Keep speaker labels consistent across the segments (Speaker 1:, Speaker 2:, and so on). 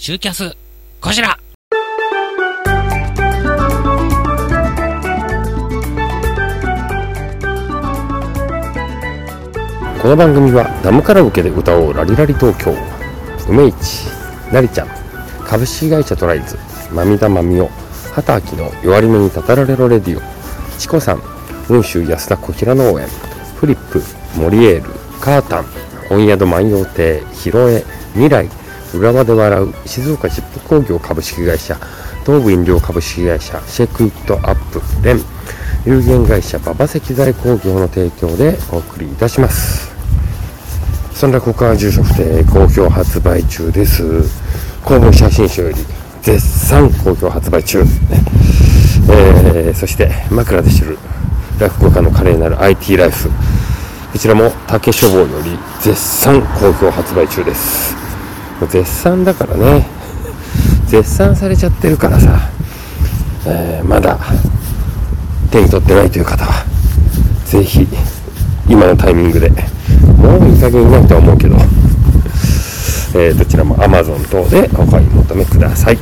Speaker 1: シューキャス、こちら。
Speaker 2: この番組はダムカラオケで歌おうラリラリ東京。梅市なりちゃん株式会社トライズまみだまみお。畑明の弱り目にたたられろレディオ。チコさん雲州安田小平農園フリップモリエールカータン。本宿万葉亭広江。未来浦和で笑う静岡ジップ工業株式会社東武飲料株式会社シェイクイットアップレン有限会社馬場石材工業の提供でお送りいたします。そんなここは住所不定好評発売中です。公文写真集より絶賛好評発売中、えー、そして枕で知る落語家の華麗なる IT ライフ。こちらも竹書房より絶賛好評発売中です。絶賛だからね。絶賛されちゃってるからさ、えー、まだ手に取ってないという方はぜひ今のタイミングでもういい加減いないとは思うけど、えー、どちらも Amazon 等でお買い求めください。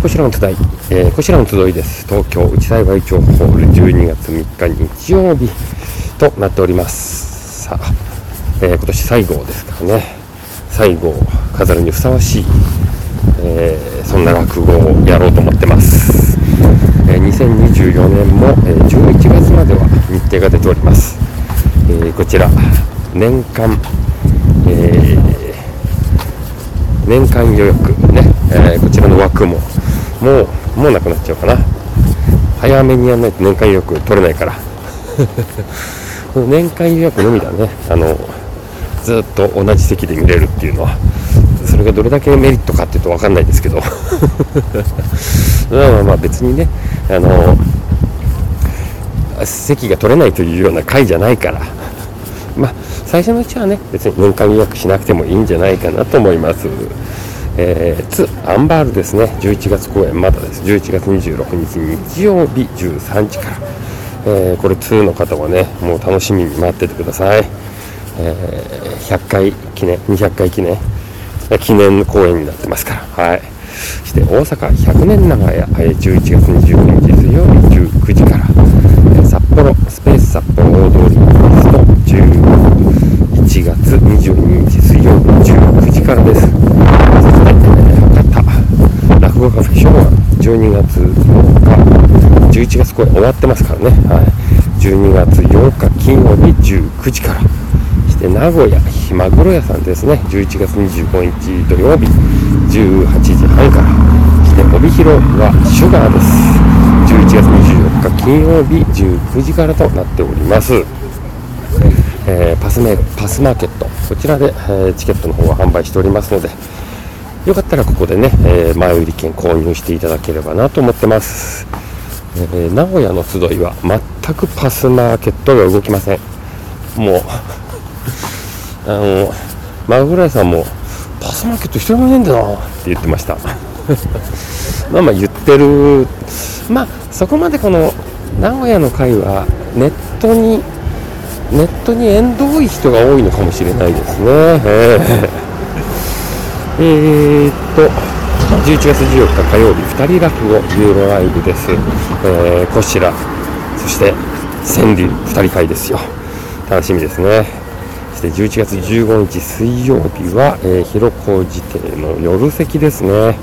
Speaker 2: こちらの集い、えー、こちらの集いです。東京内幸町ホール12月3日日曜日となっております。さあ、えー、今年最後ですからね。最後飾るにふさわしい、えー、そんな落語をやろうと思ってます、えー、2024年も、え11月までは日程が出ております、えこちら年間、え年間予約ね、えこちらの枠ももうもうなくなっちゃうかな。早めにやらないと年間予約取れないから。年間予約のみだね。あのずっと同じ席で見れるっていうのはそれがどれだけメリットかっていうと分かんないですけど。まあまあ別にねあの席が取れないというような回じゃないから。まあ最初のうちはね別に年間予約しなくてもいいんじゃないかなと思います。えー、ツ・アンバールですね。11月公演まだです。11月26日日曜日13時から、えー、これ2の方はねもう楽しみに待っててください、えー、100回記念200回記念。記念公演になってますから。はい。そして大阪100年長屋、え11月29日水曜日19時から、え札幌スペース札幌大通りの11月22日水曜日19時からです。そして、博多落語カフェショーは12月8日11月公演終わってますからね、はい、12月8日金曜日19時から。して名古屋ひまぐろ屋さんですね。11月25日土曜日18時半からして帯広はシュガーです。11月24日金曜日19時からとなっております。えー、パスメパスマーケット。こちらで、えー、チケットの方は販売しておりますのでよかったらここでね、えー、前売り券購入していただければなと思ってます、え、名古屋の集いは全くパスマーケットが動きません。もうあのマグライさんもパスマーケット一人もいないんだなって言ってました まあまあ言ってるまあそこまでこの名古屋の会はネットにネットに縁遠い人が多いのかもしれないですね、えーえー、っと、11月14日火曜日、2人落語ユーロライブです。えー、こちら、そして川柳2人会ですよ。楽しみですね。して11月15日水曜日は、えー、広小路邸の夜席ですね。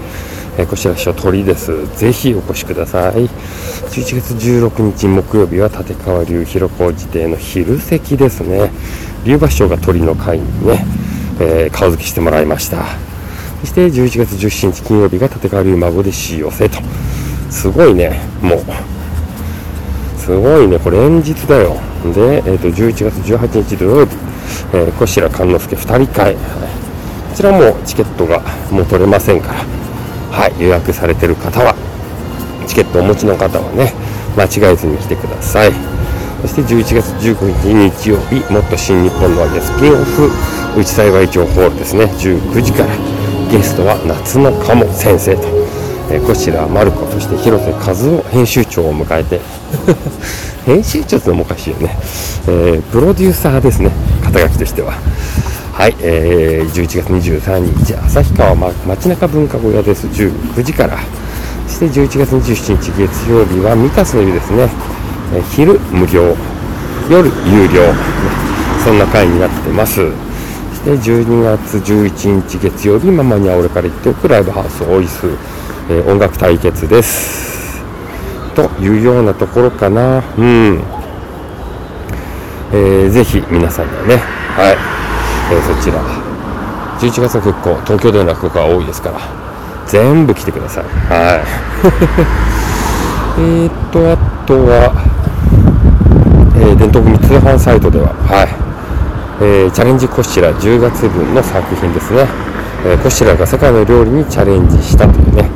Speaker 2: え、こちら師匠鳥です。ぜひお越しください。11月16日木曜日は立川流広小路邸の昼席ですね。龍馬師匠が鳥の会にね、えー、顔付けしてもらいました。そして11月17日金曜日が立川流孫でし寄せと。すごいね、もう。すごいね、これ連日だよ。で、えー、と11月18日土曜日、えー、小白勘之助2人会、はい、こちらもチケットがもう取れませんから、はい、予約されてる方は、チケットをお持ちの方はね、間違えずに来てください。そして11月19日日曜日、もっと新日本のアゲスピンオフ、内幸町ホールですね、19時から、ゲストは夏の鴨先生と、え、こちらマルコそして広瀬和夫編集長を迎えて 編集長ってのもおかしいよね、えー、プロデューサーですね肩書きとしてははい、えー、11月23日、旭川、ま、街中文化小屋です。19時から。そして11月27日月曜日は三田の湯ですね。えー、昼無料、夜有料、そんな会になってます。そして12月11日月曜日、ママには俺から言っておくライブハウスオイス、えー、音楽対決です。というようなところかな。うん。えー、ぜひ皆さんでね、はい。えー、そちら11月は結構東京での落語家が多いですから全部来てくださいはい えっとあとは、えー、伝統組通販サイトでははい、えー、チャレンジコシラ10月分の作品ですね、えー、コシラが世界の料理にチャレンジしたというね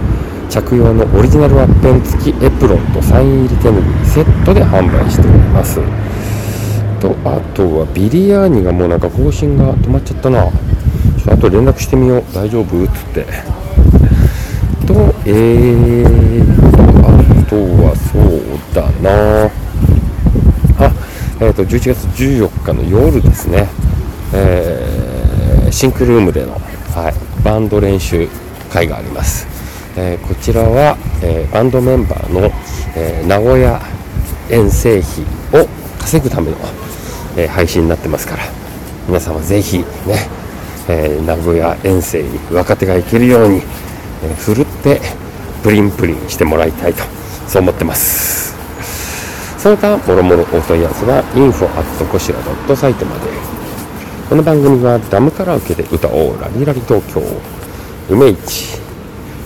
Speaker 2: 着用のオリジナルワッペン付きエプロンとサイン入り手ぬぐいセットで販売しております。とあとはビリヤーニがもうなんか更新が止まっちゃったな。ちょっとあと連絡してみよう。大丈夫？っつって。とえーとあとはそうだな。あえっ、ー、と11月14日の夜ですね。えー、シンクルームでの、はい、バンド練習会があります、えー、こちらは、えバンドメンバーの、え名古屋遠征費を稼ぐためのえ、配信になってますから皆様ぜひね、え、名古屋遠征に若手が行けるように、えー、ふるってプリンプリンしてもらいたいとそう思ってます。その他もろもろお問い合わせは info@ こしら .site まで。この番組はダムカラオケで歌おうラリラリ東京。梅市。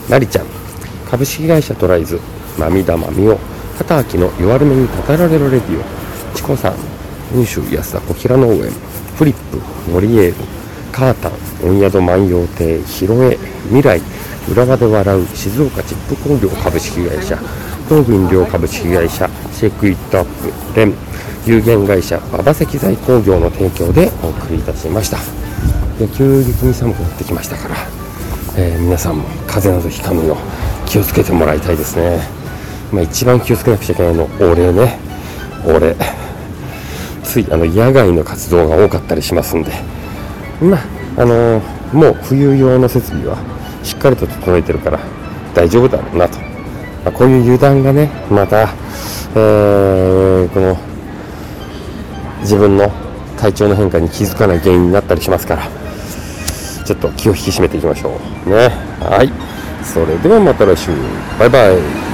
Speaker 2: なりちゃん。株式会社トライズまみだまみお片秋の弱るめにたたられるレディオ。チコさん雲州安田小平農園。フリップモリエールカータン温宿万葉亭。広江未来。浦和で笑う静岡チップ工業株式会社。東銀寮株式会社シェイクイットアップ連。有限会社馬場石材工業の提供でお送りいたしました。で急激に寒くなってきましたから、えー、皆さんも風邪などひかぬよう気をつけてもらいたいですね、まあ、一番気をつけなくちゃいけないの俺ね。俺ついあの野外の活動が多かったりしますんで、まあ、あのー、もう冬用の設備はしっかりと整えてるから大丈夫だろうなと、まあ、こういう油断がねまた、えー、この自分の体調の変化に気づかない原因になったりしますから。ちょっと気を引き締めていきましょうね。はい。それではまた来週。バイバイ。